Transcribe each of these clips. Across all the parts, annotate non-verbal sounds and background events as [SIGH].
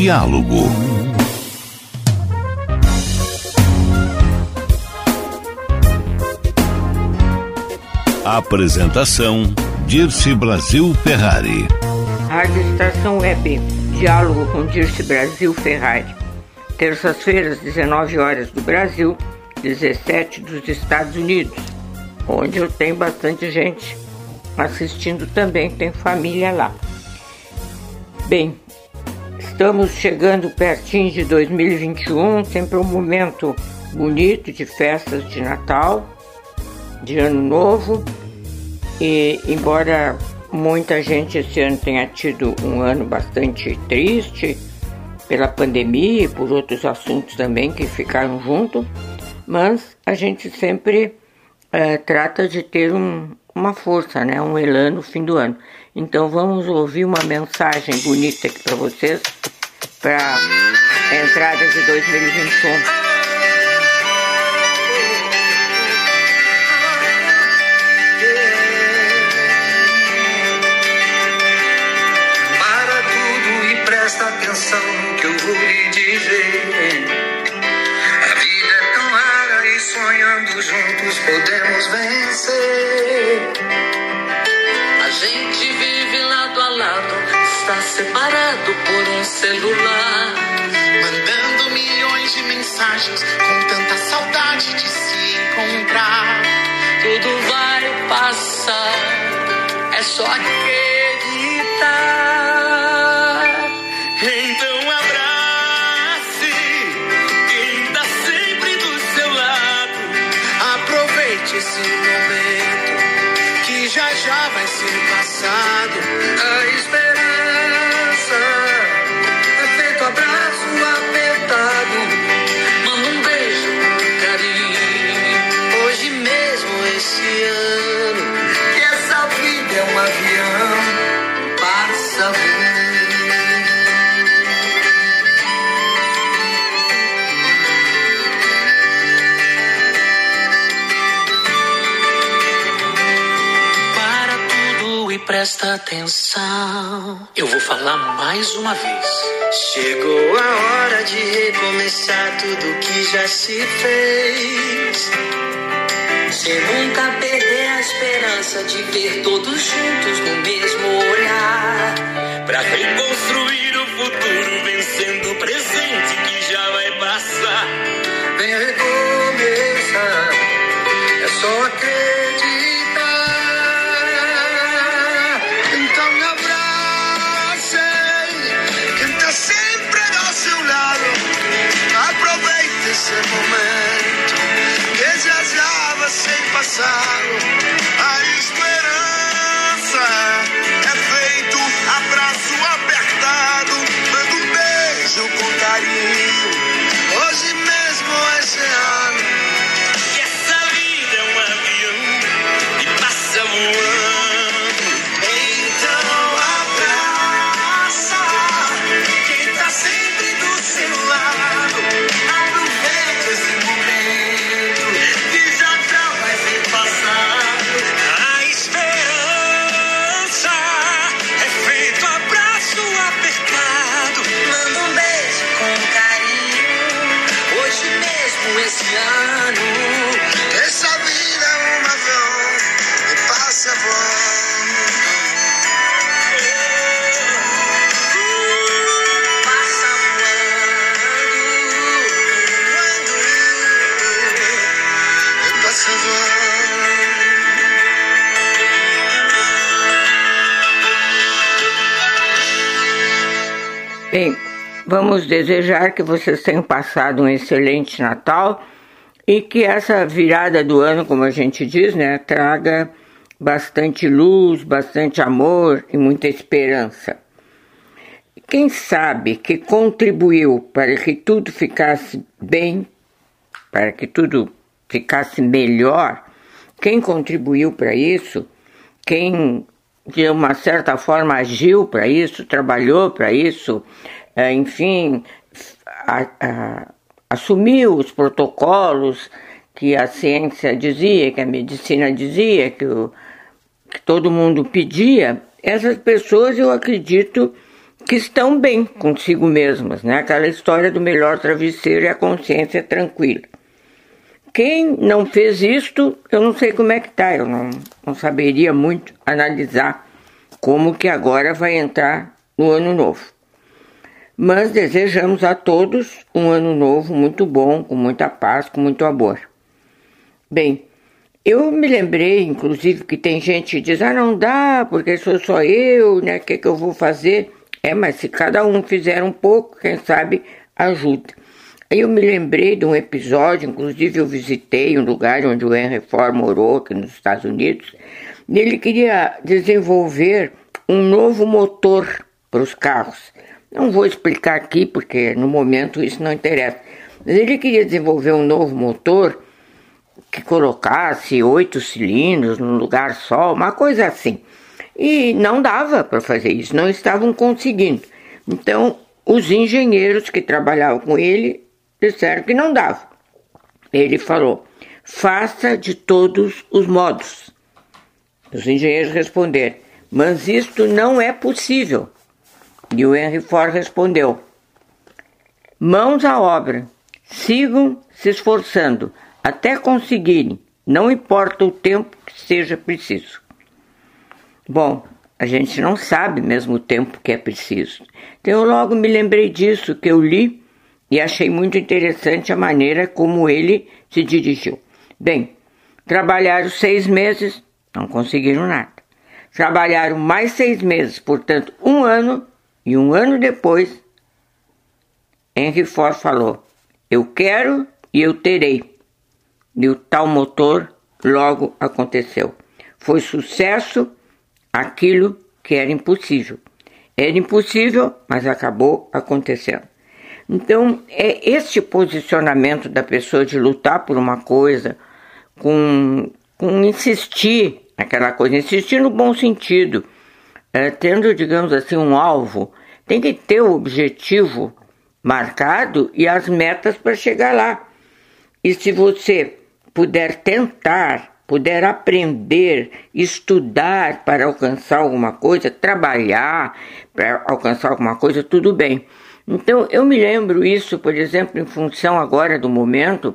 Diálogo. Apresentação Dirce Brasil Ferrari. Rádio Estação Web. Diálogo com Dirce Brasil Ferrari. Terças-feiras, 19 horas do Brasil, 17 dos Estados Unidos, onde eu tenho bastante gente assistindo também, tem família lá. Bem, Estamos chegando pertinho de 2021, sempre um momento bonito de festas de Natal, de Ano Novo. E embora muita gente esse ano tenha tido um ano bastante triste pela pandemia e por outros assuntos também que ficaram junto, mas a gente sempre é, trata de ter um, uma força, né, um elan no fim do ano. Então vamos ouvir uma mensagem bonita aqui para vocês para entrada de 2021. presta atenção no que eu vou lhe dizer. A vida é tão rara e sonhando juntos podemos vencer. A gente está separado por um celular. Mandando milhões de mensagens com tanta saudade de se encontrar. Tudo vai passar, é só acreditar. Presta atenção. Eu vou falar mais uma vez. Chegou a hora de recomeçar tudo que já se fez. Sem nunca perder a esperança de ver todos juntos no mesmo olhar. Pra reconstruir o futuro, vencendo o presente que já vai passar. Vem recomeçar, é só passado. Vamos desejar que vocês tenham passado um excelente Natal e que essa virada do ano, como a gente diz, né, traga bastante luz, bastante amor e muita esperança. quem sabe que contribuiu para que tudo ficasse bem, para que tudo ficasse melhor, quem contribuiu para isso, quem de uma certa forma agiu para isso, trabalhou para isso, é, enfim, a, a, assumiu os protocolos que a ciência dizia, que a medicina dizia, que, o, que todo mundo pedia, essas pessoas eu acredito que estão bem consigo mesmas, né? Aquela história do melhor travesseiro e a consciência tranquila. Quem não fez isto, eu não sei como é que tá, eu não, não saberia muito analisar como que agora vai entrar no ano novo. Mas desejamos a todos um ano novo muito bom, com muita paz, com muito amor. Bem, eu me lembrei, inclusive, que tem gente que diz, ah, não dá, porque sou só eu, né? O que, que eu vou fazer? É, mas se cada um fizer um pouco, quem sabe ajuda. Aí eu me lembrei de um episódio, inclusive eu visitei um lugar onde o Henry Ford morou, aqui nos Estados Unidos, e ele queria desenvolver um novo motor para os carros. Não vou explicar aqui, porque no momento isso não interessa. Mas ele queria desenvolver um novo motor que colocasse oito cilindros num lugar só, uma coisa assim. E não dava para fazer isso, não estavam conseguindo. Então, os engenheiros que trabalhavam com ele disseram que não dava. Ele falou: faça de todos os modos. Os engenheiros responderam: mas isto não é possível. E o Henry Ford respondeu: mãos à obra, sigam se esforçando até conseguirem, não importa o tempo que seja preciso. Bom, a gente não sabe mesmo o tempo que é preciso. Então eu logo me lembrei disso que eu li e achei muito interessante a maneira como ele se dirigiu. Bem, trabalharam seis meses, não conseguiram nada. Trabalharam mais seis meses, portanto, um ano, e um ano depois, Henry Ford falou: Eu quero e eu terei. E o tal motor logo aconteceu. Foi sucesso aquilo que era impossível. Era impossível, mas acabou acontecendo. Então, é este posicionamento da pessoa de lutar por uma coisa, com, com insistir naquela coisa, insistir no bom sentido, é, tendo, digamos assim, um alvo, tem que ter o objetivo marcado e as metas para chegar lá. E se você puder tentar puder aprender, estudar para alcançar alguma coisa, trabalhar para alcançar alguma coisa, tudo bem. Então, eu me lembro isso, por exemplo, em função agora do momento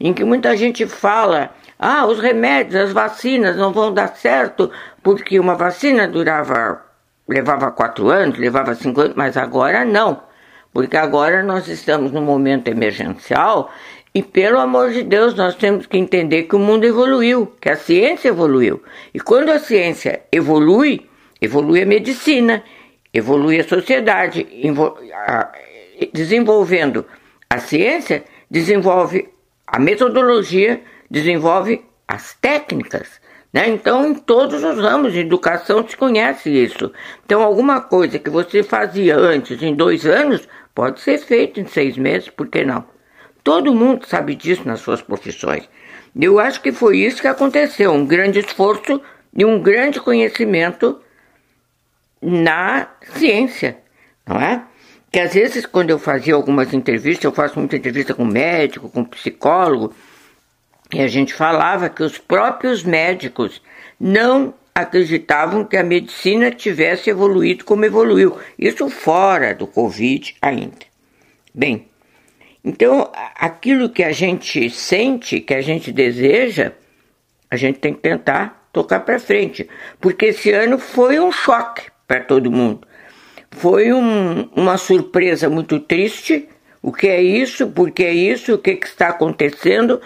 em que muita gente fala: ah, os remédios, as vacinas não vão dar certo, porque uma vacina durava, levava quatro anos, levava cinco anos, mas agora não. Porque agora nós estamos num momento emergencial e pelo amor de Deus, nós temos que entender que o mundo evoluiu, que a ciência evoluiu. E quando a ciência evolui, evolui a medicina, evolui a sociedade, desenvolvendo a ciência, desenvolve a metodologia, desenvolve as técnicas. Né? Então, em todos os ramos de educação se conhece isso. Então, alguma coisa que você fazia antes em dois anos pode ser feito em seis meses, por que não? Todo mundo sabe disso nas suas profissões. Eu acho que foi isso que aconteceu, um grande esforço e um grande conhecimento na ciência, não é? Que às vezes quando eu fazia algumas entrevistas, eu faço muita entrevista com médico, com psicólogo, e a gente falava que os próprios médicos não acreditavam que a medicina tivesse evoluído como evoluiu. Isso fora do Covid ainda. Bem, então, aquilo que a gente sente, que a gente deseja, a gente tem que tentar tocar para frente, porque esse ano foi um choque para todo mundo. Foi um, uma surpresa muito triste. O que é isso? Por que é isso? O que, que está acontecendo?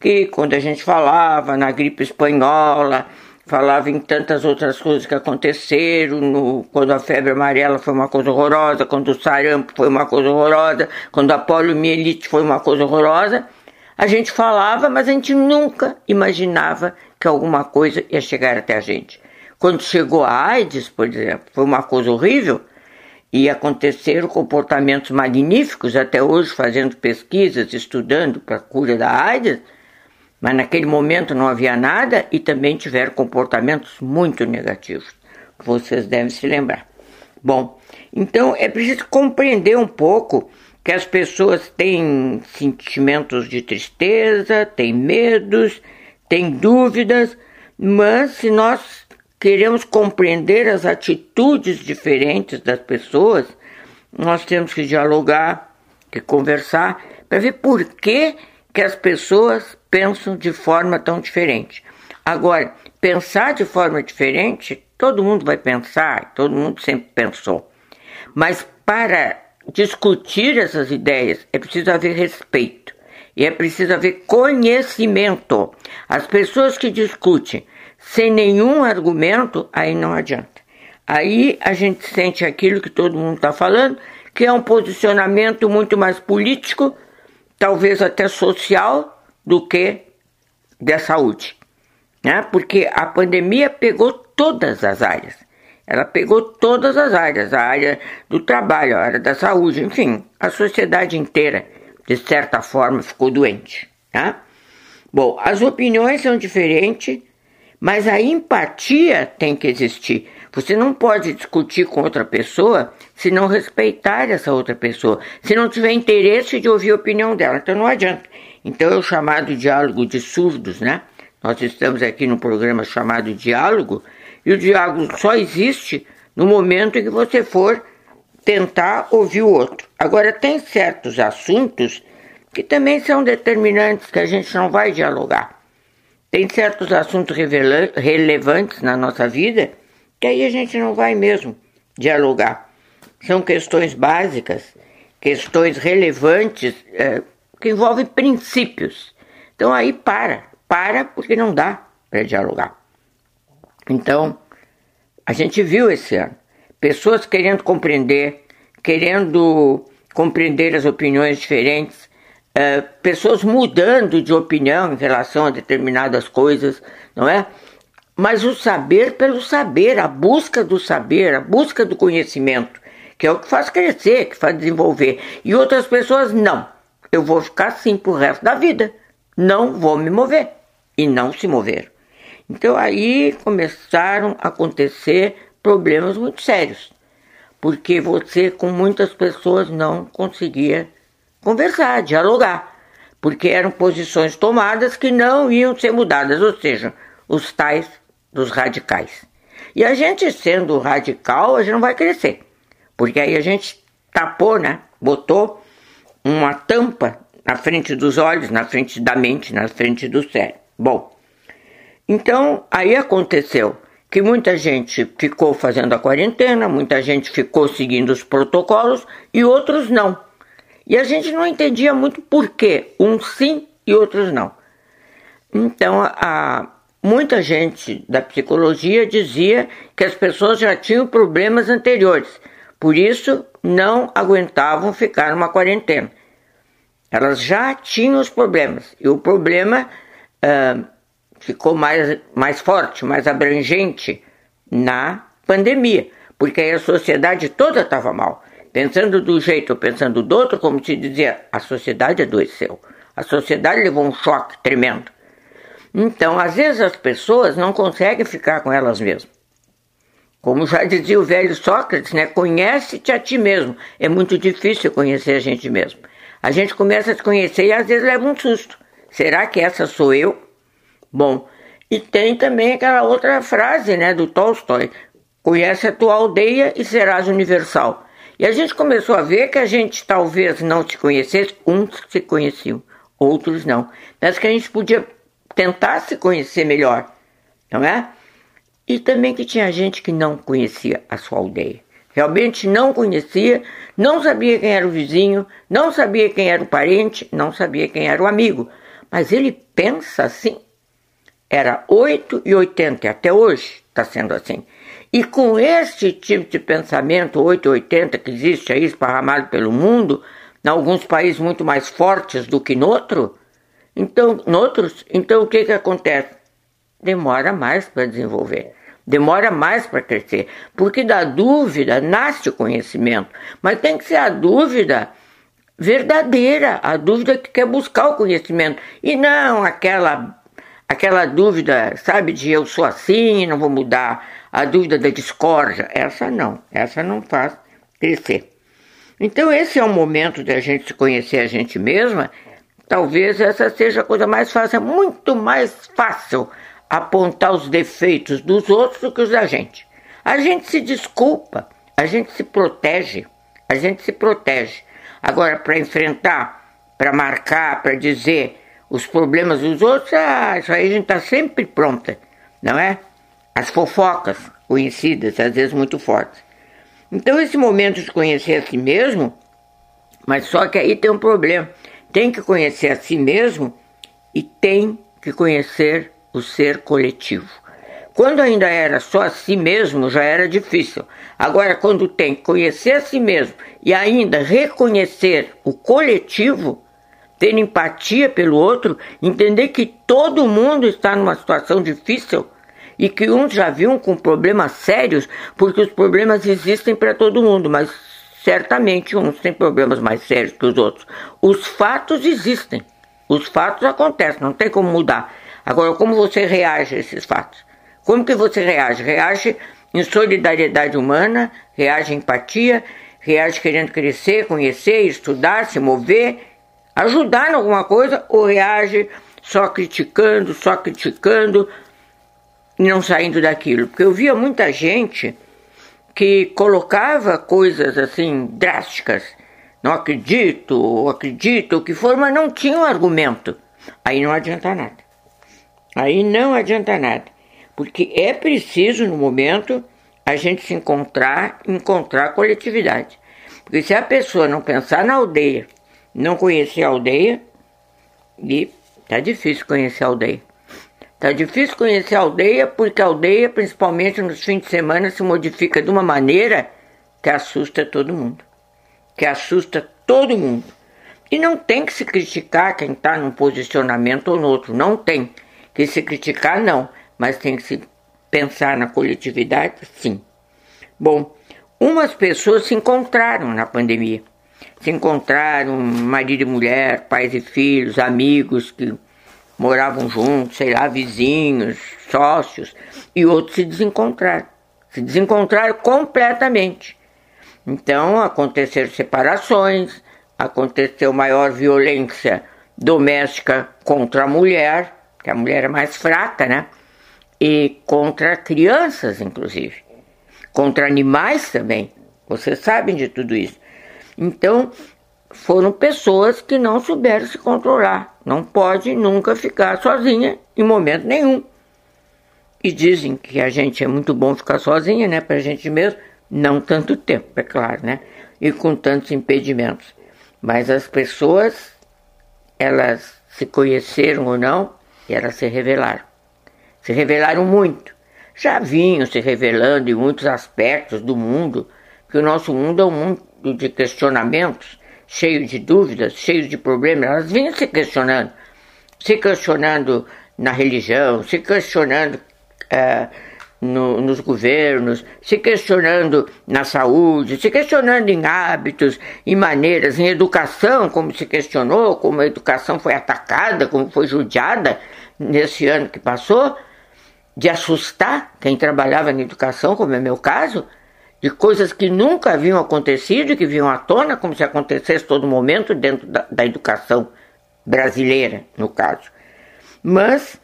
Que quando a gente falava na gripe espanhola, falava em tantas outras coisas que aconteceram, no, quando a febre amarela foi uma coisa horrorosa, quando o sarampo foi uma coisa horrorosa, quando a poliomielite foi uma coisa horrorosa. A gente falava, mas a gente nunca imaginava que alguma coisa ia chegar até a gente. Quando chegou a AIDS, por exemplo, foi uma coisa horrível. e aconteceram comportamentos magníficos até hoje, fazendo pesquisas, estudando para a cura da AIDS, mas naquele momento não havia nada e também tiveram comportamentos muito negativos. Vocês devem se lembrar. Bom, então é preciso compreender um pouco que as pessoas têm sentimentos de tristeza, têm medos, têm dúvidas, mas se nós queremos compreender as atitudes diferentes das pessoas, nós temos que dialogar, que conversar, para ver por que, que as pessoas pensam de forma tão diferente. Agora, pensar de forma diferente, todo mundo vai pensar, todo mundo sempre pensou. Mas para discutir essas ideias é preciso haver respeito e é preciso haver conhecimento. As pessoas que discutem sem nenhum argumento, aí não adianta. Aí a gente sente aquilo que todo mundo está falando, que é um posicionamento muito mais político, talvez até social, do que da saúde. Né? Porque a pandemia pegou todas as áreas. Ela pegou todas as áreas, a área do trabalho, a área da saúde, enfim, a sociedade inteira, de certa forma, ficou doente. Né? Bom, as opiniões são diferentes, mas a empatia tem que existir. Você não pode discutir com outra pessoa se não respeitar essa outra pessoa, se não tiver interesse de ouvir a opinião dela. Então não adianta. Então é o chamado diálogo de surdos, né? Nós estamos aqui no programa chamado Diálogo, e o diálogo só existe no momento em que você for tentar ouvir o outro. Agora, tem certos assuntos que também são determinantes que a gente não vai dialogar. Tem certos assuntos relevantes na nossa vida que aí a gente não vai mesmo dialogar. São questões básicas, questões relevantes é, que envolvem princípios. Então aí para, para porque não dá para dialogar. Então, a gente viu esse ano pessoas querendo compreender, querendo compreender as opiniões diferentes, é, pessoas mudando de opinião em relação a determinadas coisas, não é? Mas o saber pelo saber, a busca do saber, a busca do conhecimento, que é o que faz crescer, que faz desenvolver. E outras pessoas, não. Eu vou ficar assim pro resto da vida. Não vou me mover. E não se mover. Então aí começaram a acontecer problemas muito sérios. Porque você, com muitas pessoas, não conseguia conversar, dialogar, porque eram posições tomadas que não iam ser mudadas, ou seja, os tais dos radicais. E a gente sendo radical, a gente não vai crescer, porque aí a gente tapou, né? Botou uma tampa na frente dos olhos, na frente da mente, na frente do cérebro. Bom, então aí aconteceu que muita gente ficou fazendo a quarentena, muita gente ficou seguindo os protocolos e outros não. E a gente não entendia muito por que uns sim e outros não. Então, a, muita gente da psicologia dizia que as pessoas já tinham problemas anteriores, por isso não aguentavam ficar numa quarentena. Elas já tinham os problemas e o problema uh, ficou mais, mais forte, mais abrangente na pandemia, porque aí a sociedade toda estava mal pensando do jeito pensando do outro, como te dizia, a sociedade adoeceu. A sociedade levou um choque tremendo. Então, às vezes as pessoas não conseguem ficar com elas mesmas. Como já dizia o velho Sócrates, né? Conhece-te a ti mesmo. É muito difícil conhecer a gente mesmo. A gente começa a se conhecer e às vezes leva um susto. Será que essa sou eu? Bom, e tem também aquela outra frase, né, do Tolstói: Conhece a tua aldeia e serás universal. E a gente começou a ver que a gente talvez não se conhecesse, uns se conheciam, outros não. Mas que a gente podia tentar se conhecer melhor, não é? E também que tinha gente que não conhecia a sua aldeia. Realmente não conhecia, não sabia quem era o vizinho, não sabia quem era o parente, não sabia quem era o amigo. Mas ele pensa assim. Era 8 e 80, até hoje está sendo assim. E com este tipo de pensamento 880 que existe aí esparramado pelo mundo, em alguns países muito mais fortes do que noutro, então, noutros, então o que, que acontece? Demora mais para desenvolver. demora mais para crescer, porque da dúvida nasce o conhecimento, mas tem que ser a dúvida verdadeira, a dúvida que quer buscar o conhecimento e não aquela aquela dúvida, sabe, de eu sou assim, não vou mudar, a dúvida da discórdia, essa não, essa não faz crescer. Então esse é o momento de a gente se conhecer a gente mesma. Talvez essa seja a coisa mais fácil, é muito mais fácil apontar os defeitos dos outros do que os da gente. A gente se desculpa, a gente se protege, a gente se protege. Agora, para enfrentar, para marcar, para dizer os problemas dos outros, ah, isso aí a gente está sempre pronta, não é? As fofocas conhecidas, às vezes muito fortes. Então, esse momento de conhecer a si mesmo, mas só que aí tem um problema. Tem que conhecer a si mesmo e tem que conhecer o ser coletivo. Quando ainda era só a si mesmo, já era difícil. Agora, quando tem que conhecer a si mesmo e ainda reconhecer o coletivo, ter empatia pelo outro, entender que todo mundo está numa situação difícil e que uns já viam com problemas sérios, porque os problemas existem para todo mundo, mas certamente uns têm problemas mais sérios que os outros. Os fatos existem, os fatos acontecem, não tem como mudar. Agora, como você reage a esses fatos? Como que você reage? Reage em solidariedade humana, reage em empatia, reage querendo crescer, conhecer, estudar, se mover, ajudar em alguma coisa, ou reage só criticando, só criticando, não saindo daquilo. Porque eu via muita gente que colocava coisas assim drásticas. Não acredito, ou acredito, o que for, mas não tinha um argumento. Aí não adianta nada. Aí não adianta nada. Porque é preciso, no momento, a gente se encontrar, encontrar coletividade. Porque se a pessoa não pensar na aldeia, não conhecer a aldeia, e tá difícil conhecer a aldeia. Tá difícil conhecer a aldeia porque a aldeia, principalmente nos fins de semana, se modifica de uma maneira que assusta todo mundo. Que assusta todo mundo. E não tem que se criticar quem está num posicionamento ou no outro. Não tem que se criticar, não. Mas tem que se pensar na coletividade, sim. Bom, umas pessoas se encontraram na pandemia. Se encontraram marido e mulher, pais e filhos, amigos que moravam juntos, sei lá, vizinhos, sócios, e outros se desencontraram. Se desencontraram completamente. Então aconteceram separações, aconteceu maior violência doméstica contra a mulher, que a mulher é mais fraca, né? E contra crianças, inclusive. Contra animais também. Vocês sabem de tudo isso. Então, foram pessoas que não souberam se controlar. Não pode nunca ficar sozinha em momento nenhum. E dizem que a gente é muito bom ficar sozinha, né, pra gente mesmo, não tanto tempo, é claro, né? E com tantos impedimentos. Mas as pessoas, elas se conheceram ou não, e elas se revelaram. Se revelaram muito. Já vinham se revelando em muitos aspectos do mundo, que o nosso mundo é um mundo de questionamentos, cheio de dúvidas, cheio de problemas, elas vinham se questionando, se questionando na religião, se questionando é, no, nos governos, se questionando na saúde, se questionando em hábitos, em maneiras, em educação, como se questionou, como a educação foi atacada, como foi judiada nesse ano que passou, de assustar quem trabalhava na educação, como é meu caso, de coisas que nunca haviam acontecido, que vinham à tona, como se acontecesse todo momento dentro da, da educação brasileira, no caso. Mas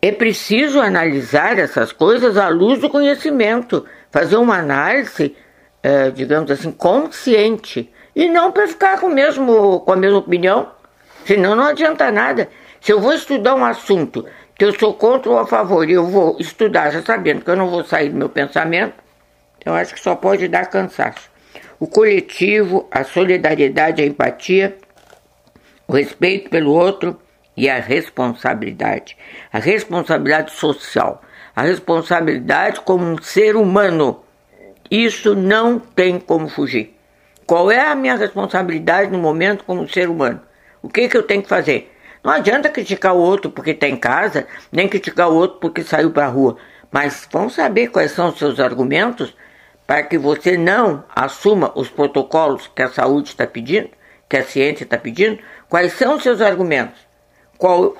é preciso analisar essas coisas à luz do conhecimento, fazer uma análise, é, digamos assim, consciente, e não para ficar com, mesmo, com a mesma opinião, senão não adianta nada. Se eu vou estudar um assunto que eu sou contra ou a favor, e eu vou estudar já sabendo que eu não vou sair do meu pensamento, eu acho que só pode dar cansaço. O coletivo, a solidariedade, a empatia, o respeito pelo outro e a responsabilidade. A responsabilidade social, a responsabilidade como um ser humano. Isso não tem como fugir. Qual é a minha responsabilidade no momento como ser humano? O que, que eu tenho que fazer? Não adianta criticar o outro porque está em casa, nem criticar o outro porque saiu para a rua. mas vão saber quais são os seus argumentos para que você não assuma os protocolos que a saúde está pedindo, que a ciência está pedindo. Quais são os seus argumentos? Qual,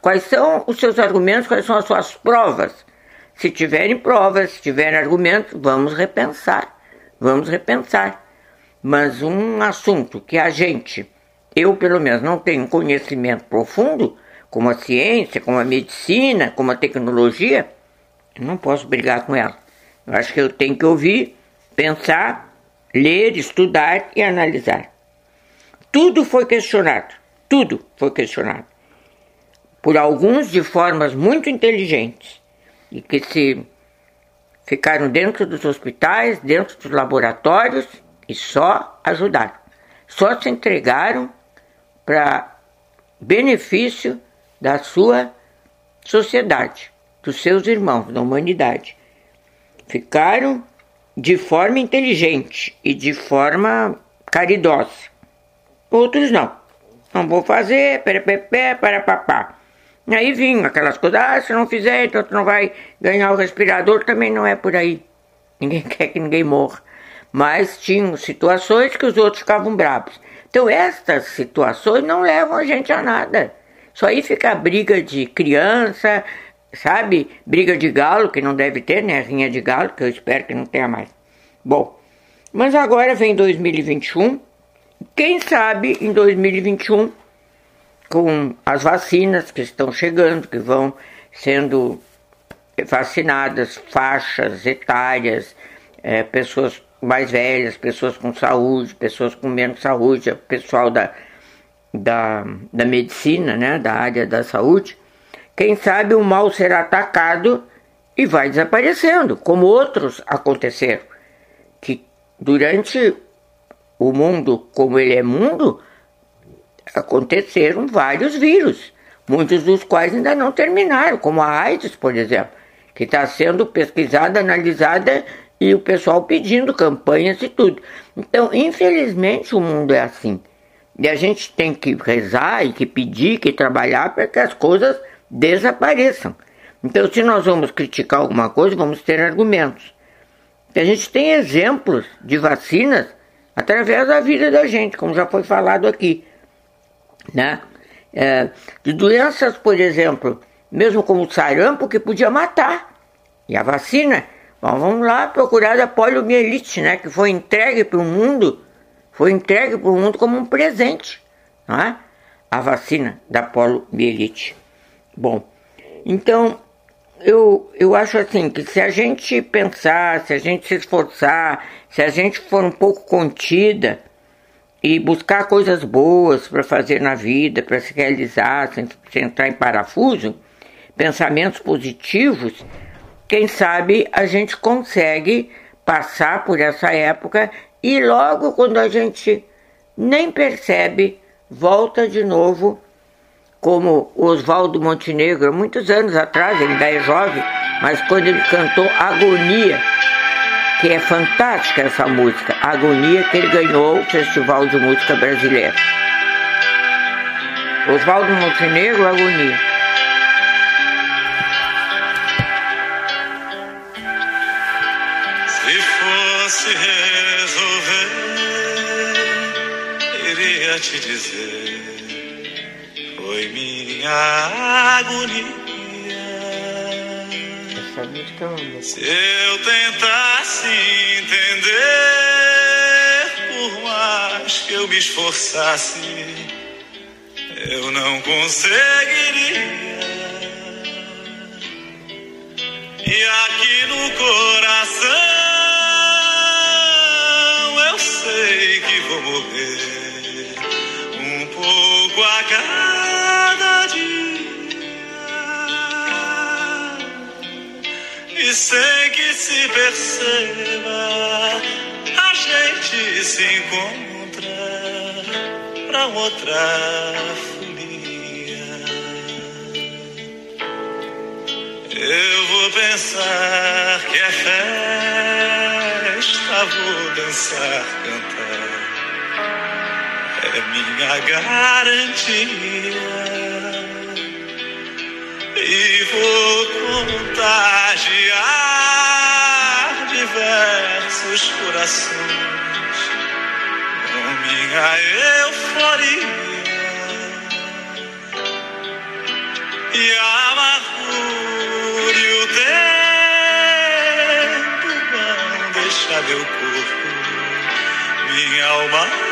quais são os seus argumentos? Quais são as suas provas? Se tiverem provas, se tiverem argumentos, vamos repensar. Vamos repensar. Mas um assunto que a gente, eu pelo menos, não tenho conhecimento profundo, como a ciência, como a medicina, como a tecnologia, não posso brigar com ela. Eu acho que eu tenho que ouvir, pensar, ler, estudar e analisar. Tudo foi questionado. Tudo foi questionado. Por alguns de formas muito inteligentes e que se ficaram dentro dos hospitais, dentro dos laboratórios e só ajudaram. Só se entregaram para benefício da sua sociedade, dos seus irmãos, da humanidade. Ficaram de forma inteligente e de forma caridosa. Outros não. Não vou fazer, perepepé, para papá. Aí vinham aquelas coisas, ah, se não fizer, então tu não vai ganhar o respirador, também não é por aí. Ninguém [LAUGHS] quer que ninguém morra. Mas tinham situações que os outros ficavam bravos. Então estas situações não levam a gente a nada. Só aí fica a briga de criança, sabe? Briga de galo, que não deve ter, né? Rinha de galo, que eu espero que não tenha mais. Bom, mas agora vem 2021. Quem sabe em 2021 com as vacinas que estão chegando, que vão sendo vacinadas, faixas etárias, é, pessoas mais velhas, pessoas com saúde, pessoas com menos saúde, pessoal da, da, da medicina, né, da área da saúde, quem sabe o mal será atacado e vai desaparecendo, como outros aconteceram. Que durante o mundo, como ele é mundo, aconteceram vários vírus, muitos dos quais ainda não terminaram, como a AIDS, por exemplo, que está sendo pesquisada, analisada e o pessoal pedindo campanhas e tudo. Então, infelizmente, o mundo é assim. E a gente tem que rezar e que pedir, que trabalhar para que as coisas desapareçam. Então, se nós vamos criticar alguma coisa, vamos ter argumentos. A gente tem exemplos de vacinas através da vida da gente, como já foi falado aqui né? É, de doenças, por exemplo, mesmo como o sarampo, que podia matar. E a vacina, bom, vamos lá procurar a poliomielite, né? Que foi entregue para o mundo, foi entregue para o mundo como um presente, é? A vacina da poliomielite. Bom, então eu, eu acho assim que se a gente pensar, se a gente se esforçar, se a gente for um pouco contida, e buscar coisas boas para fazer na vida, para se realizar, sem, sem entrar em parafuso, pensamentos positivos, quem sabe a gente consegue passar por essa época e logo quando a gente nem percebe, volta de novo, como Oswaldo Montenegro, muitos anos atrás, ele ainda é jovem, mas quando ele cantou Agonia, que é fantástica essa música, Agonia, que ele ganhou o Festival de Música Brasileira. Oswaldo Montenegro, Agonia. Se fosse resolver, iria te dizer, minha agonia. Se eu tentasse entender, por mais que eu me esforçasse, eu não conseguiria. E aqui no coração eu sei que vou morrer. Um pouco a cada dia. E sem que se perceba, a gente se encontra pra outra folia. Eu vou pensar que é festa, vou dançar, cantar. É minha garantia. e vou contagiar diversos corações com minha euforia. E amargura e o tempo vão deixar meu corpo, minha alma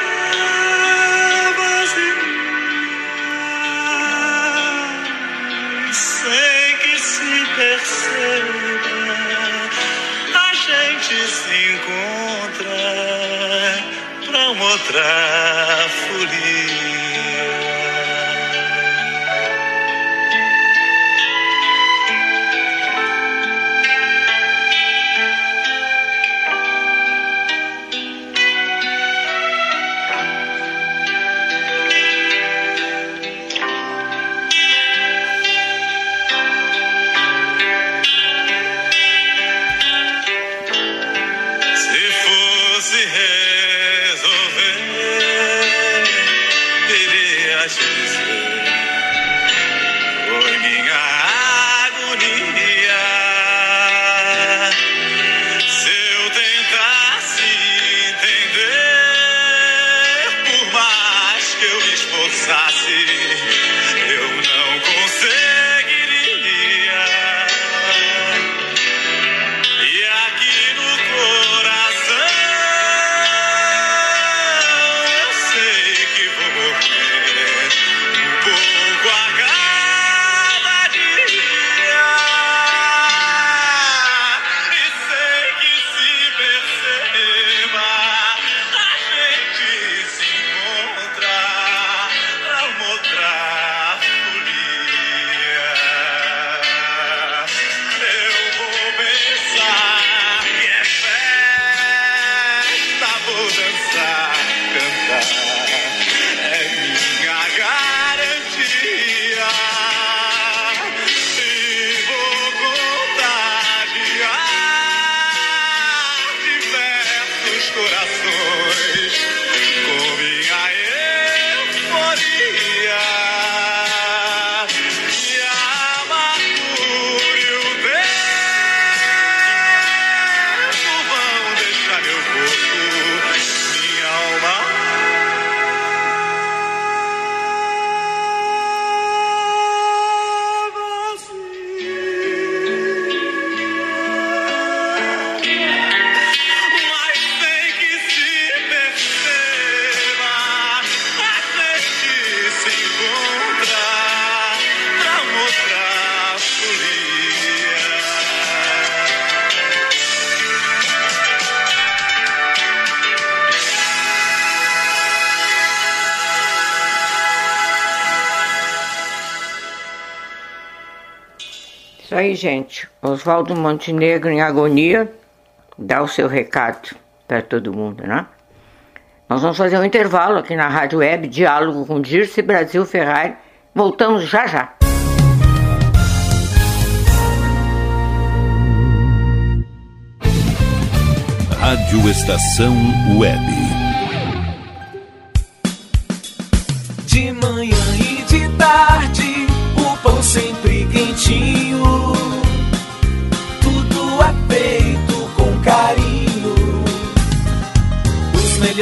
perceba, a gente se encontra pra uma outra folia. Aí, gente. Oswaldo Montenegro em agonia. Dá o seu recado para todo mundo, né? Nós vamos fazer um intervalo aqui na Rádio Web, diálogo com Dirce Brasil Ferrari. Voltamos já já. Rádio Estação Web. De manhã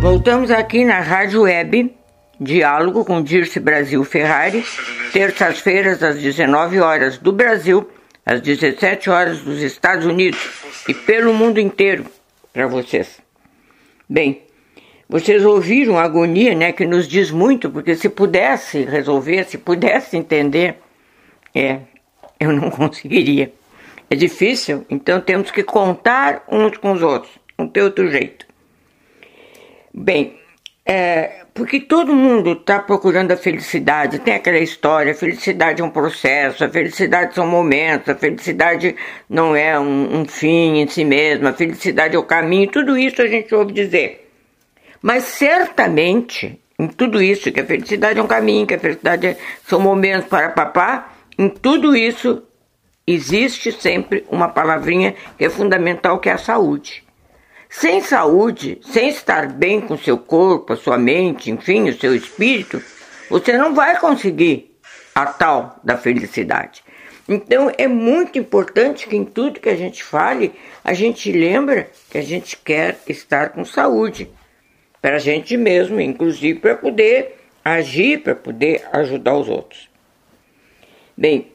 Voltamos aqui na Rádio Web, diálogo com Dirce Brasil Ferrari, terças-feiras às 19 horas do Brasil, às 17 horas dos Estados Unidos e pelo mundo inteiro para vocês. Bem, vocês ouviram a agonia, né, que nos diz muito, porque se pudesse resolver, se pudesse entender, é, eu não [LAUGHS] conseguiria. É difícil, então temos que contar uns com os outros, não tem outro jeito. Bem, é, porque todo mundo está procurando a felicidade, tem aquela história, a felicidade é um processo, a felicidade são momentos, a felicidade não é um, um fim em si mesma, a felicidade é o caminho, tudo isso a gente ouve dizer. Mas certamente, em tudo isso, que a felicidade é um caminho, que a felicidade é, são momentos para papá, em tudo isso existe sempre uma palavrinha que é fundamental, que é a saúde. Sem saúde, sem estar bem com seu corpo, a sua mente, enfim, o seu espírito, você não vai conseguir a tal da felicidade. Então é muito importante que em tudo que a gente fale, a gente lembra que a gente quer estar com saúde, para a gente mesmo, inclusive para poder agir, para poder ajudar os outros. Bem,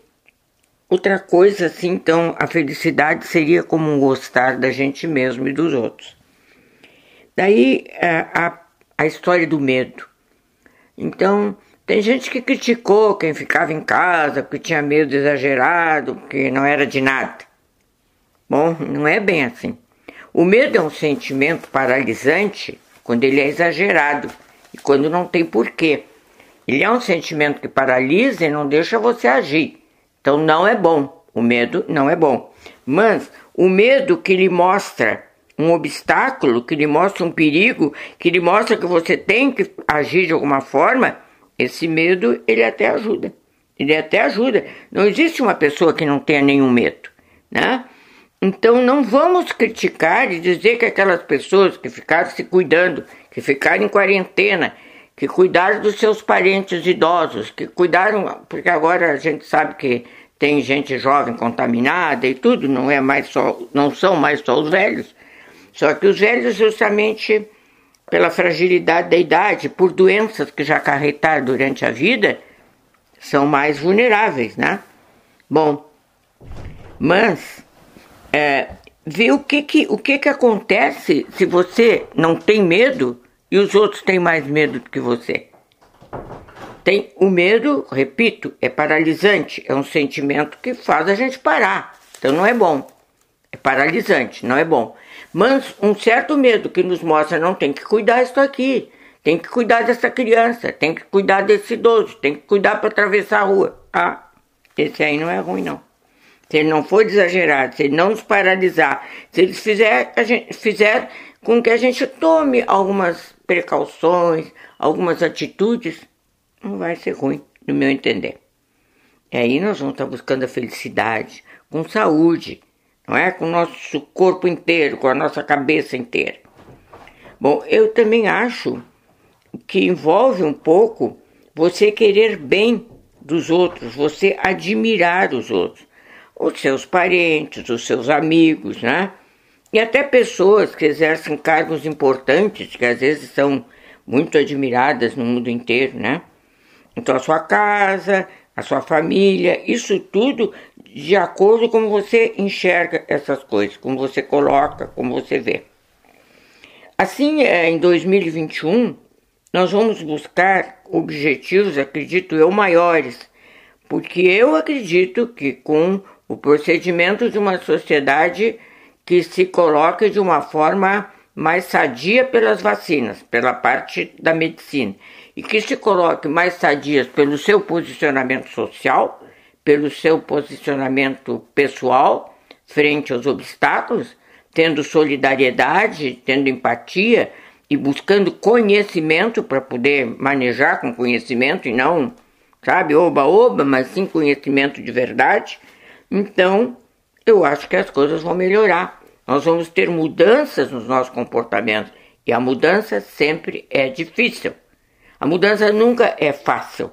Outra coisa, assim, então, a felicidade seria como gostar da gente mesmo e dos outros. Daí a, a, a história do medo. Então, tem gente que criticou quem ficava em casa, porque tinha medo exagerado, porque não era de nada. Bom, não é bem assim. O medo é um sentimento paralisante quando ele é exagerado e quando não tem porquê. Ele é um sentimento que paralisa e não deixa você agir. Então não é bom. O medo não é bom. Mas o medo que lhe mostra um obstáculo, que lhe mostra um perigo, que lhe mostra que você tem que agir de alguma forma, esse medo ele até ajuda. Ele até ajuda. Não existe uma pessoa que não tenha nenhum medo, né? Então não vamos criticar e dizer que aquelas pessoas que ficaram se cuidando, que ficaram em quarentena, que cuidaram dos seus parentes idosos, que cuidaram, porque agora a gente sabe que tem gente jovem contaminada e tudo, não é mais só, não são mais só os velhos. Só que os velhos justamente pela fragilidade da idade, por doenças que já acarretaram durante a vida, são mais vulneráveis, né? Bom, mas é, vê o que que, o que que acontece se você não tem medo e os outros têm mais medo do que você. tem o medo, repito, é paralisante, é um sentimento que faz a gente parar. Então não é bom. É paralisante, não é bom. Mas um certo medo que nos mostra não tem que cuidar disso aqui, tem que cuidar dessa criança, tem que cuidar desse idoso, tem que cuidar para atravessar a rua. Ah, esse aí não é ruim não. Se ele não for exagerado, se ele não nos paralisar, se ele fizer, a gente, fizer com que a gente tome algumas precauções, algumas atitudes, não vai ser ruim, no meu entender. E aí nós vamos estar buscando a felicidade, com saúde, não é? Com o nosso corpo inteiro, com a nossa cabeça inteira. Bom, eu também acho que envolve um pouco você querer bem dos outros, você admirar os outros, os seus parentes, os seus amigos, né? E até pessoas que exercem cargos importantes, que às vezes são muito admiradas no mundo inteiro, né? Então, a sua casa, a sua família, isso tudo de acordo com como você enxerga essas coisas, como você coloca, como você vê. Assim, é, em 2021, nós vamos buscar objetivos, acredito eu, maiores, porque eu acredito que com o procedimento de uma sociedade que se coloque de uma forma mais sadia pelas vacinas, pela parte da medicina, e que se coloque mais sadias pelo seu posicionamento social, pelo seu posicionamento pessoal frente aos obstáculos, tendo solidariedade, tendo empatia e buscando conhecimento para poder manejar com conhecimento e não, sabe, oba-oba, mas sim conhecimento de verdade. Então, eu acho que as coisas vão melhorar. Nós vamos ter mudanças nos nossos comportamentos e a mudança sempre é difícil. A mudança nunca é fácil.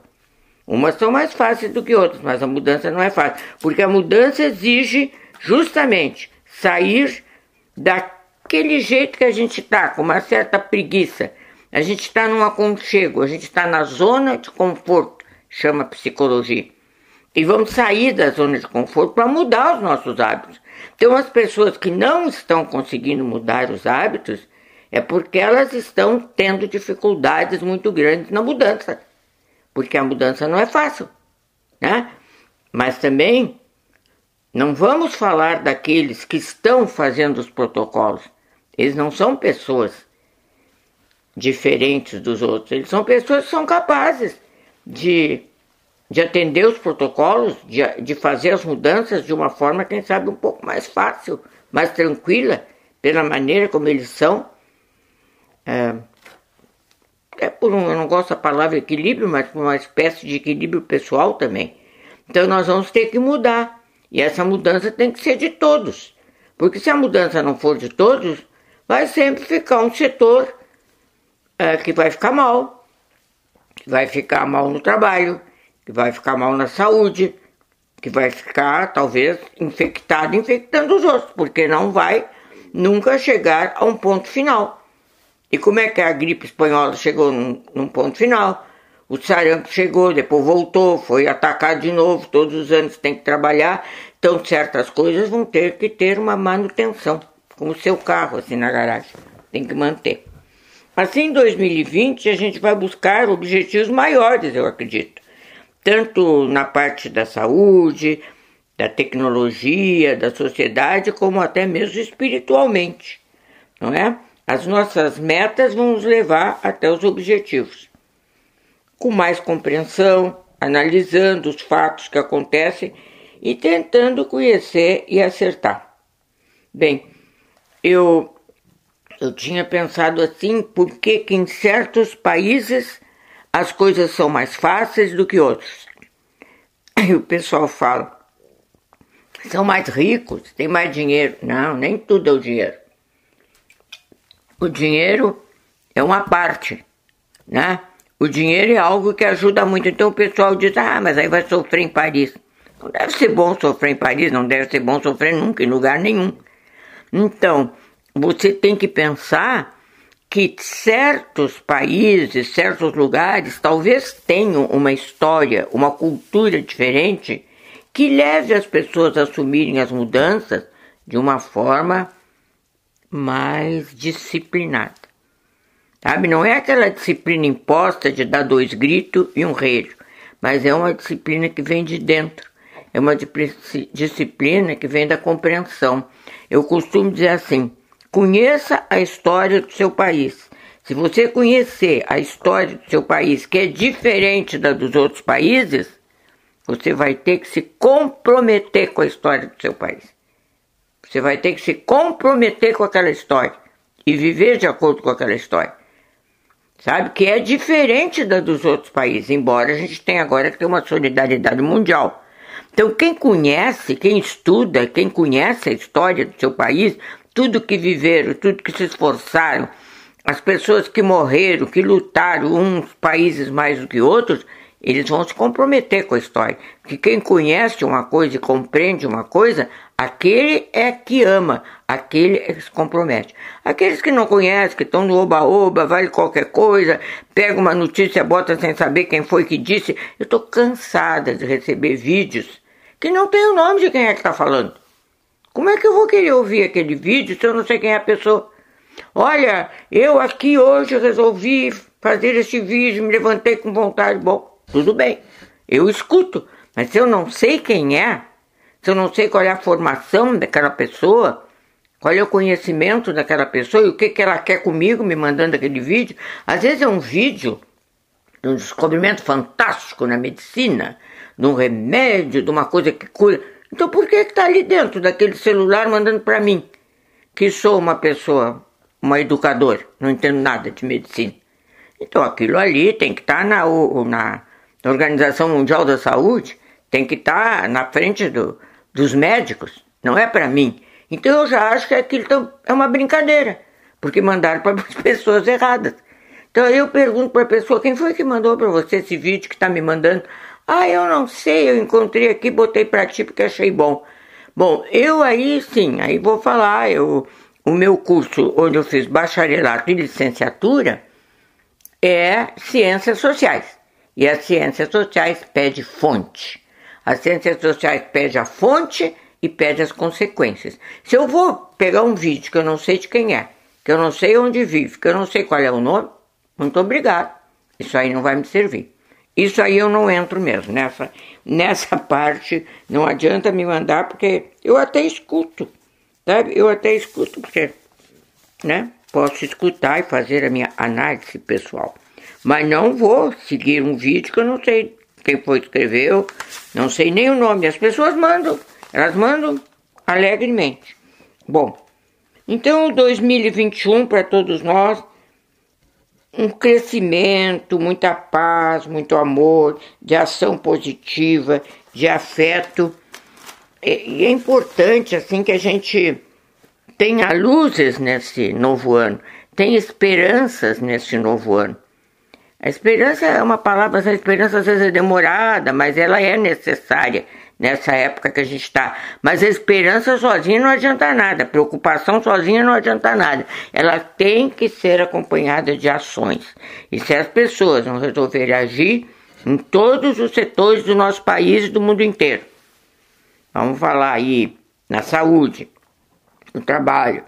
Umas são mais fáceis do que outras, mas a mudança não é fácil, porque a mudança exige justamente sair daquele jeito que a gente está, com uma certa preguiça. A gente está num aconchego, a gente está na zona de conforto, chama psicologia. E vamos sair da zona de conforto para mudar os nossos hábitos. Então, as pessoas que não estão conseguindo mudar os hábitos é porque elas estão tendo dificuldades muito grandes na mudança. Porque a mudança não é fácil, né? Mas também não vamos falar daqueles que estão fazendo os protocolos. Eles não são pessoas diferentes dos outros, eles são pessoas que são capazes de de atender os protocolos, de, de fazer as mudanças de uma forma, quem sabe, um pouco mais fácil, mais tranquila, pela maneira como eles são. É, é por um, eu não gosto da palavra equilíbrio, mas por uma espécie de equilíbrio pessoal também. Então nós vamos ter que mudar. E essa mudança tem que ser de todos. Porque se a mudança não for de todos, vai sempre ficar um setor é, que vai ficar mal, vai ficar mal no trabalho, que vai ficar mal na saúde, que vai ficar talvez infectado, infectando os outros, porque não vai nunca chegar a um ponto final. E como é que a gripe espanhola chegou num, num ponto final? O sarampo chegou, depois voltou, foi atacado de novo, todos os anos tem que trabalhar, então certas coisas vão ter que ter uma manutenção, como o seu carro assim na garagem, tem que manter. Assim, em 2020, a gente vai buscar objetivos maiores, eu acredito tanto na parte da saúde, da tecnologia, da sociedade, como até mesmo espiritualmente, não é? As nossas metas vão nos levar até os objetivos. Com mais compreensão, analisando os fatos que acontecem e tentando conhecer e acertar. Bem, eu eu tinha pensado assim, por que em certos países as coisas são mais fáceis do que outros. [COUGHS] E o pessoal fala, são mais ricos, têm mais dinheiro. Não, nem tudo é o dinheiro. O dinheiro é uma parte, né? O dinheiro é algo que ajuda muito. Então o pessoal diz, ah, mas aí vai sofrer em Paris. Não deve ser bom sofrer em Paris, não deve ser bom sofrer nunca, em lugar nenhum. Então, você tem que pensar que certos países, certos lugares talvez tenham uma história, uma cultura diferente que leve as pessoas a assumirem as mudanças de uma forma mais disciplinada. Sabe, não é aquela disciplina imposta de dar dois gritos e um relho, mas é uma disciplina que vem de dentro. É uma disciplina que vem da compreensão. Eu costumo dizer assim: conheça a história do seu país. Se você conhecer a história do seu país, que é diferente da dos outros países, você vai ter que se comprometer com a história do seu país. Você vai ter que se comprometer com aquela história e viver de acordo com aquela história sabe? Que é diferente da dos outros países, embora a gente tenha agora que ter uma solidariedade mundial. Então, quem conhece, quem estuda, quem conhece a história do seu país, tudo que viveram, tudo que se esforçaram, as pessoas que morreram, que lutaram, uns países mais do que outros, eles vão se comprometer com a história. Porque quem conhece uma coisa e compreende uma coisa, aquele é que ama, aquele é que se compromete. Aqueles que não conhecem, que estão no oba-oba, vale qualquer coisa, pega uma notícia, bota sem saber quem foi que disse. Eu estou cansada de receber vídeos que não tem o nome de quem é que está falando. Como é que eu vou querer ouvir aquele vídeo se eu não sei quem é a pessoa? Olha, eu aqui hoje resolvi fazer este vídeo, me levantei com vontade. Bom, tudo bem, eu escuto, mas se eu não sei quem é, se eu não sei qual é a formação daquela pessoa, qual é o conhecimento daquela pessoa e o que, que ela quer comigo me mandando aquele vídeo, às vezes é um vídeo de um descobrimento fantástico na medicina, de um remédio, de uma coisa que cura. Então por que está ali dentro daquele celular mandando para mim, que sou uma pessoa, uma educadora, não entendo nada de medicina? Então aquilo ali tem que estar tá na, na Organização Mundial da Saúde tem que estar tá na frente do, dos médicos, não é para mim. Então eu já acho que aquilo é uma brincadeira, porque mandaram para [LAUGHS] as pessoas erradas. Então eu pergunto para a pessoa, quem foi que mandou para você esse vídeo que está me mandando? Ah, eu não sei, eu encontrei aqui, botei para ti porque achei bom. Bom, eu aí sim, aí vou falar, eu, o meu curso onde eu fiz bacharelato e licenciatura é Ciências Sociais. E as ciências sociais pede fonte. As ciências sociais pede a fonte e pede as consequências. Se eu vou pegar um vídeo que eu não sei de quem é, que eu não sei onde vive, que eu não sei qual é o nome, muito obrigado. Isso aí não vai me servir. Isso aí eu não entro mesmo. Nessa, nessa [LAUGHS] parte não adianta me mandar, porque eu até escuto. Sabe? Eu até escuto, porque né, posso escutar e fazer a minha análise pessoal. Mas não vou seguir um vídeo que eu não sei quem foi que escreveu, não sei nem o nome. As pessoas mandam, elas mandam alegremente. Bom, então 2021 para todos nós, um crescimento, muita paz, muito amor, de ação positiva, de afeto. E é importante assim que a gente tenha luzes nesse novo ano, tenha esperanças nesse novo ano. A esperança é uma palavra, a esperança às vezes é demorada, mas ela é necessária nessa época que a gente está. Mas a esperança sozinha não adianta nada, a preocupação sozinha não adianta nada. Ela tem que ser acompanhada de ações. E se as pessoas não resolverem agir em todos os setores do nosso país e do mundo inteiro, vamos falar aí na saúde, no trabalho,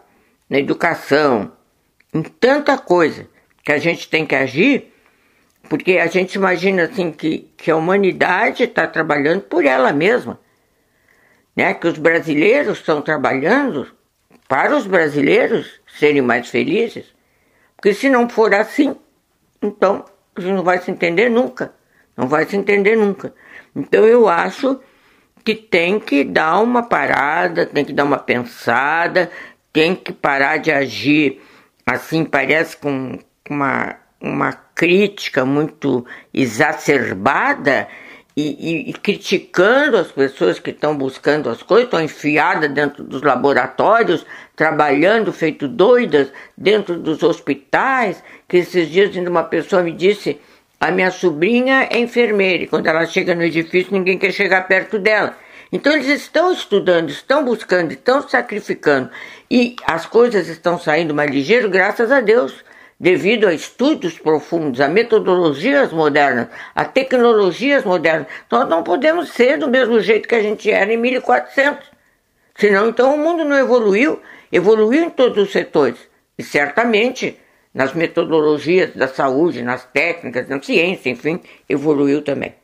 na educação, em tanta coisa que a gente tem que agir porque a gente imagina assim que, que a humanidade está trabalhando por ela mesma. Né? Que os brasileiros estão trabalhando para os brasileiros serem mais felizes. Porque se não for assim, então a gente não vai se entender nunca. Não vai se entender nunca. Então eu acho que tem que dar uma parada, tem que dar uma pensada, tem que parar de agir assim, parece com uma uma crítica muito exacerbada e, e, e, criticando as pessoas que estão buscando as coisas, estão enfiadas dentro dos laboratórios, trabalhando feito doidas dentro dos hospitais, que esses dias uma pessoa me disse, a minha sobrinha é enfermeira, e quando ela chega no edifício ninguém quer chegar perto dela. Então eles estão estudando, estão buscando, estão sacrificando, e as coisas estão saindo mais ligeiro, graças a Deus devido a estudos profundos, a metodologias modernas, a tecnologias modernas. Nós não podemos ser do mesmo jeito que a gente era em 1400. Senão, então, o mundo não evoluiu, evoluiu em todos os setores. E certamente nas metodologias da saúde, nas técnicas, na ciência, enfim, evoluiu também.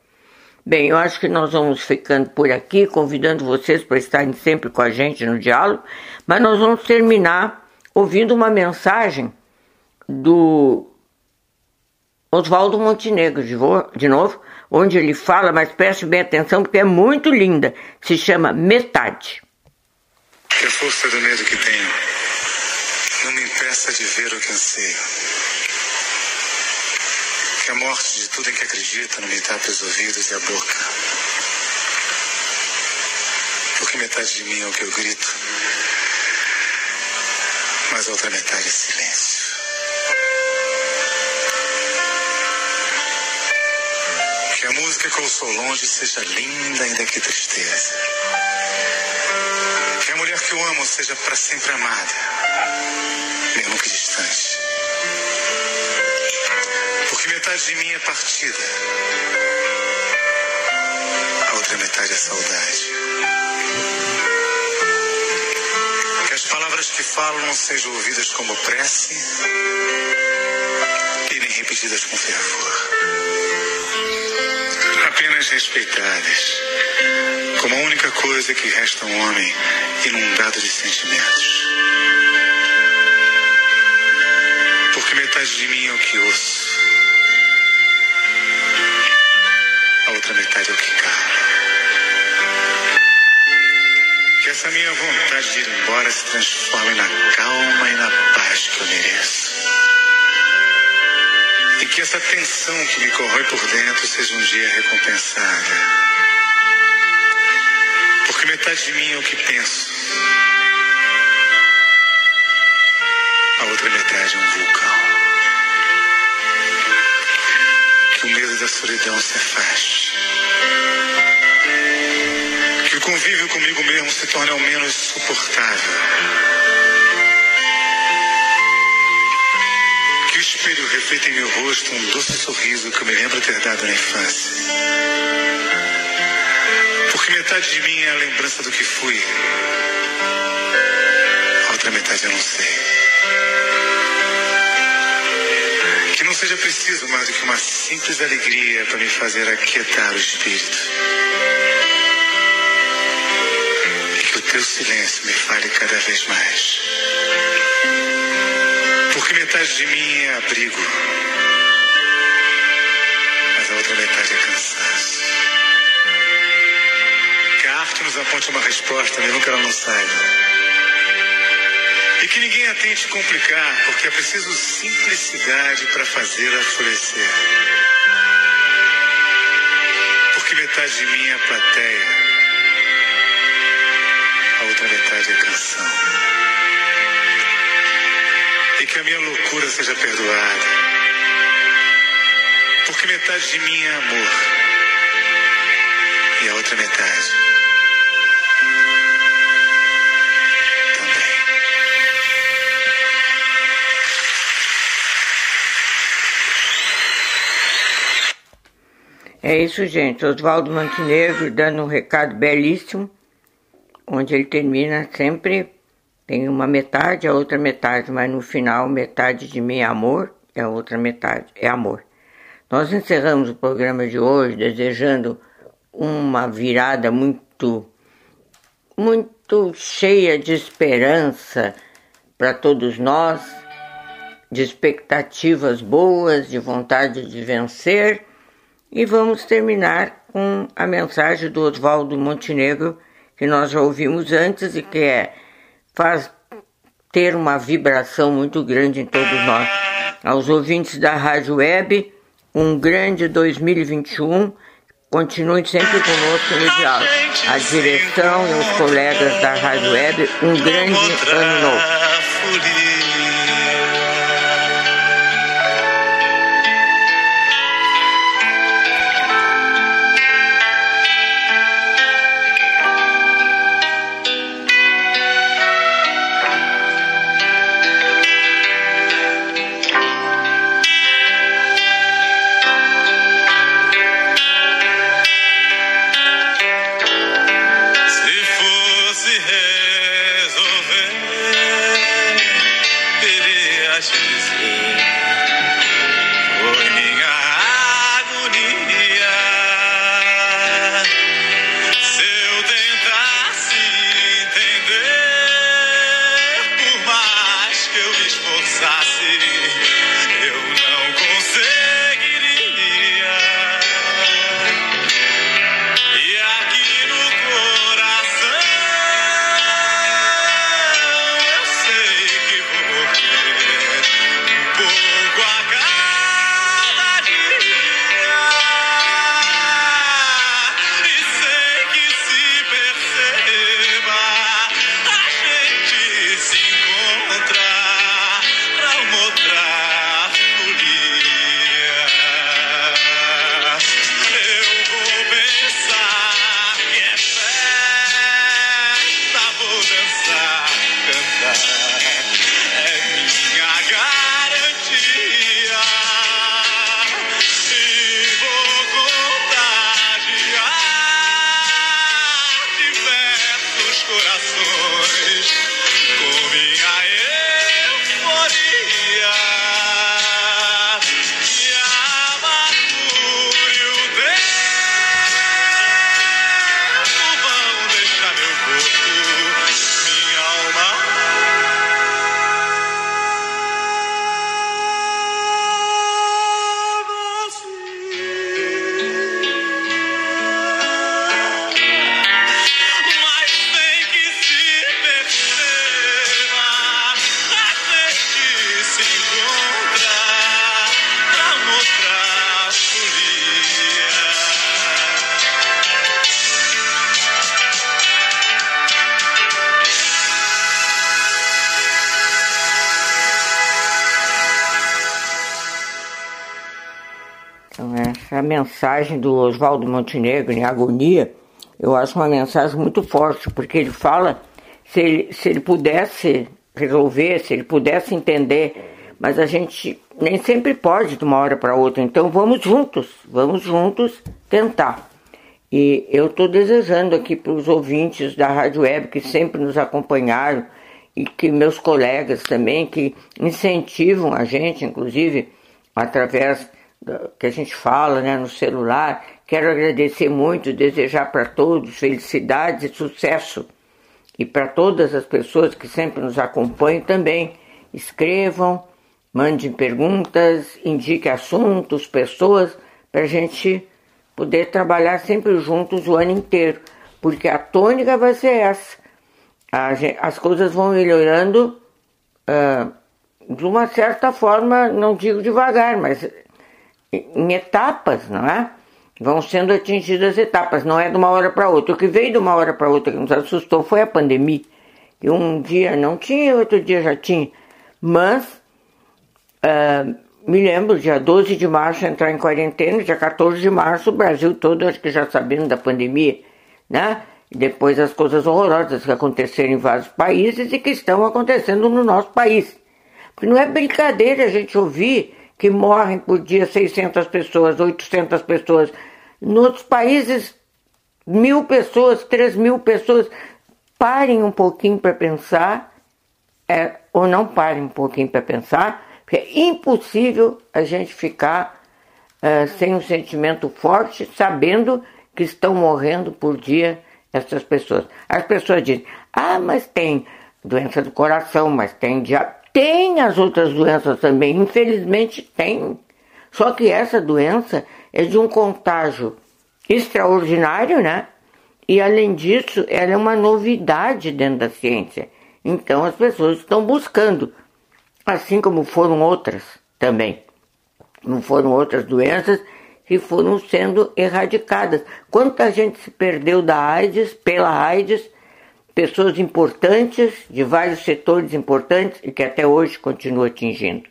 Bem, eu acho que nós vamos ficando por aqui, convidando vocês para estarem sempre com a gente no diálogo, mas nós vamos terminar ouvindo uma mensagem do Oswaldo Montenegro, de, novo, onde ele fala, mas preste bem atenção porque é muito linda, se chama Metade. Que a força do medo que tenho não me impeça de ver o que anseio. Que a morte de tudo em que acredito não me tape os ouvidos e a boca. Porque metade de mim é o que eu grito, mas a outra metade é silêncio. Que a música que eu sou longe seja linda, ainda que tristeza. Que a mulher que eu amo seja para sempre amada, mesmo que distante. Porque metade de mim é partida, a outra metade é saudade. Que as palavras que falo não sejam ouvidas como prece e nem repetidas com fervor. Apenas respeitadas, como a única coisa que resta um homem inundado de sentimentos. Porque metade de mim é o que ouço, a outra metade é o que calo. Que essa minha vontade de ir embora se transforme na calma e na paz que eu mereço. Que essa tensão que me corrói por dentro seja um dia recompensada. Porque metade de mim é o que penso. A outra metade é um vulcão. Que o medo da solidão se afaste. Que o convívio comigo mesmo se torne ao menos suportável. Reflita em meu rosto um doce sorriso que eu me lembro ter dado na infância. Porque metade de mim é a lembrança do que fui. A outra metade eu não sei. Que não seja preciso mais do que uma simples alegria para me fazer aquietar o espírito. E que o teu silêncio me fale cada vez mais. Metade de mim é abrigo, mas a outra metade é cansaço. Que a arte nos aponte uma resposta, mesmo que ela não saiba. E que ninguém a tente complicar, porque é preciso simplicidade para fazê-la florescer. Porque metade de mim é plateia, a outra metade é canção. Que a minha loucura seja perdoada. Porque metade de mim é amor, e a outra metade É isso, gente. Oswaldo Montenegro dando um recado belíssimo, onde ele termina sempre tem uma metade, a outra metade, mas no final metade de mim é amor, e a outra metade é amor. Nós encerramos o programa de hoje desejando uma virada muito muito cheia de esperança para todos nós, de expectativas boas, de vontade de vencer e vamos terminar com a mensagem do Oswaldo Montenegro, que nós já ouvimos antes e que é, faz ter uma vibração muito grande em todos nós. Aos ouvintes da Rádio Web, um grande 2021. Continuem sempre conosco no diálogo. A direção e os colegas da Rádio Web, um grande ano novo. questions. Essa mensagem do Oswaldo Montenegro em Agonia, eu acho uma mensagem muito forte, porque ele fala se ele, se ele pudesse resolver, se ele pudesse entender, mas a gente nem sempre pode de uma hora para outra. Então vamos juntos, vamos juntos tentar. E eu estou desejando aqui para os ouvintes da Rádio Web que sempre nos acompanharam e que meus colegas também que incentivam a gente, inclusive através que a gente fala né, no celular. Quero agradecer muito, desejar para todos felicidades e sucesso. E para todas as pessoas que sempre nos acompanham também, escrevam, mandem perguntas, indiquem assuntos, pessoas, para a gente poder trabalhar sempre juntos o ano inteiro. Porque a tônica vai ser essa. A gen- as coisas vão melhorando ah, de uma certa forma, não digo devagar, mas em etapas, não é? Vão sendo atingidas etapas, não é de uma hora para outra. O que veio de uma hora para outra que nos assustou foi a pandemia. Que um dia não tinha, outro dia já tinha. Mas ah, me lembro, dia 12 de março entrar em quarentena, dia 14 de março o Brasil todo, acho que já sabendo da pandemia, né? E depois as coisas horrorosas que aconteceram em vários países e que estão acontecendo no nosso país. Porque não é brincadeira a gente ouvir que morrem por dia 600 pessoas, 800 pessoas. Outros países, mil pessoas, três mil pessoas. Parem um pouquinho para pensar, é, ou não parem um pouquinho para pensar, porque é impossível a gente ficar é, sem um sentimento forte, sabendo que estão morrendo por dia essas pessoas. As pessoas dizem, ah, mas tem doença do coração, mas tem diabetes. Tem as outras doenças também, infelizmente tem. Só que essa doença é de um contágio extraordinário, né? E além disso, ela é uma novidade dentro da ciência. Então as pessoas estão buscando, assim como foram outras também. Não foram outras doenças que foram sendo erradicadas. Quanta gente se perdeu da AIDS, pela AIDS, pessoas importantes, de vários setores importantes e que até hoje continua atingindo.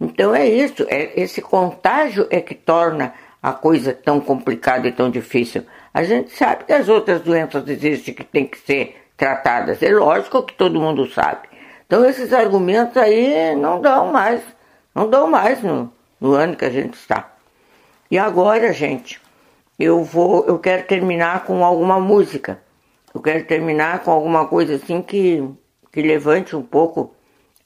Então é isso, é, esse contágio é que torna a coisa tão complicada e tão difícil. A gente sabe que as outras doenças existem que têm que ser tratadas, é lógico que todo mundo sabe. Então esses argumentos aí não dão mais, não dão mais no, no ano que a gente está. E agora, gente, eu vou, eu quero terminar com alguma música. Eu quero terminar com alguma coisa assim que, que levante um pouco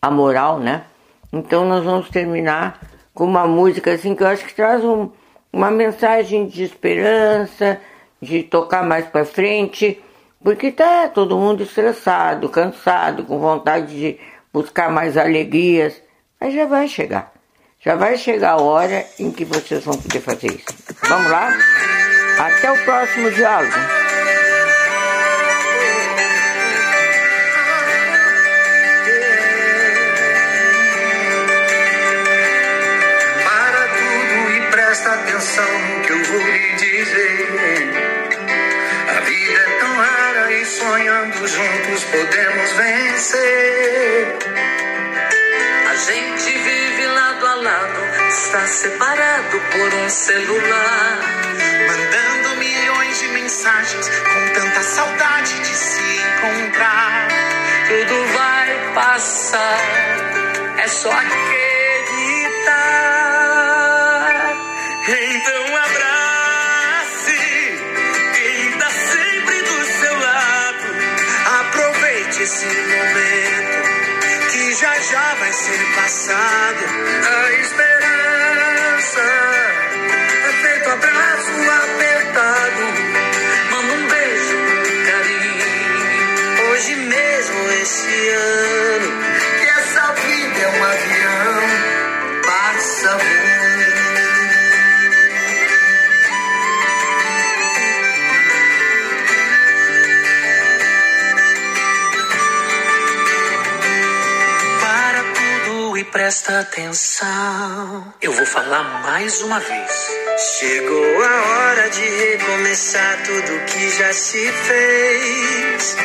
a moral, né? Então nós vamos terminar com uma música assim que eu acho que traz um, uma mensagem de esperança, de tocar mais para frente, porque tá todo mundo estressado, cansado, com vontade de buscar mais alegrias, mas já vai chegar. Já vai chegar a hora em que vocês vão poder fazer isso. Vamos lá? Até o próximo diálogo. Sonhando juntos podemos vencer. A gente vive lado a lado, está separado por um celular. Mandando milhões de mensagens com tanta saudade de se encontrar. passar. É só acreditar. Passado. Presta atenção. Eu vou falar mais uma vez. Chegou a hora de recomeçar tudo que já se fez.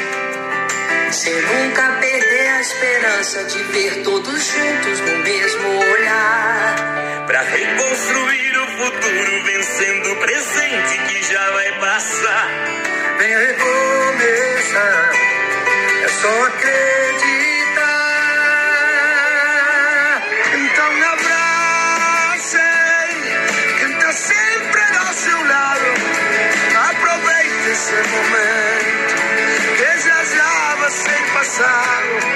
Sem nunca perder a esperança de ver todos juntos no mesmo olhar. Pra reconstruir o futuro, vencendo o presente que já vai passar. Vem recomeçar, é só acreditar. Esse momento, que já já vai ser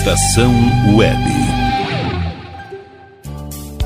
Estação